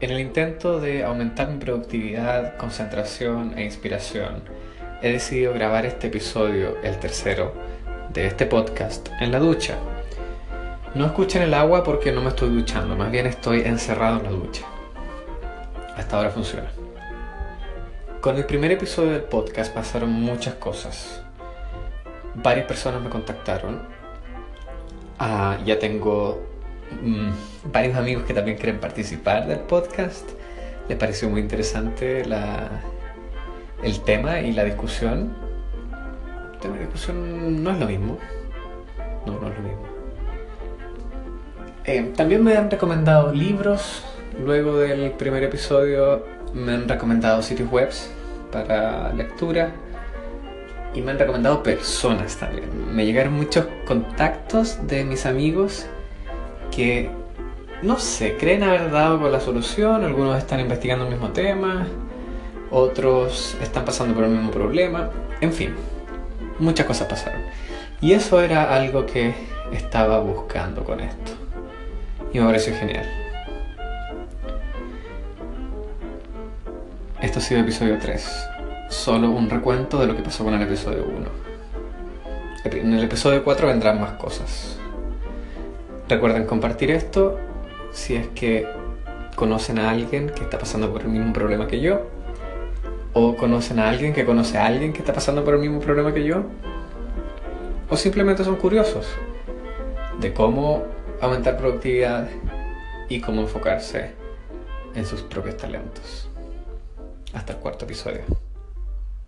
En el intento de aumentar mi productividad, concentración e inspiración, he decidido grabar este episodio, el tercero, de este podcast en la ducha. No escuchen el agua porque no me estoy duchando, más bien estoy encerrado en la ducha. Hasta ahora funciona. Con el primer episodio del podcast pasaron muchas cosas. Varias personas me contactaron. Ah, ya tengo mm, varios amigos que también quieren participar del podcast. Les pareció muy interesante la, el tema y la discusión. El tema de discusión no es lo mismo. No, no es lo mismo. Eh, también me han recomendado libros. Luego del primer episodio me han recomendado sitios web para lectura. Y me han recomendado personas también. Me llegaron muchos contactos de mis amigos que, no sé, creen haber dado con la solución. Algunos están investigando el mismo tema. Otros están pasando por el mismo problema. En fin, muchas cosas pasaron. Y eso era algo que estaba buscando con esto. Y me pareció genial. Esto ha sido episodio 3. Solo un recuento de lo que pasó con el episodio 1. En el episodio 4 vendrán más cosas. Recuerden compartir esto si es que conocen a alguien que está pasando por el mismo problema que yo. O conocen a alguien que conoce a alguien que está pasando por el mismo problema que yo. O simplemente son curiosos de cómo aumentar productividad y cómo enfocarse en sus propios talentos. Hasta el cuarto episodio.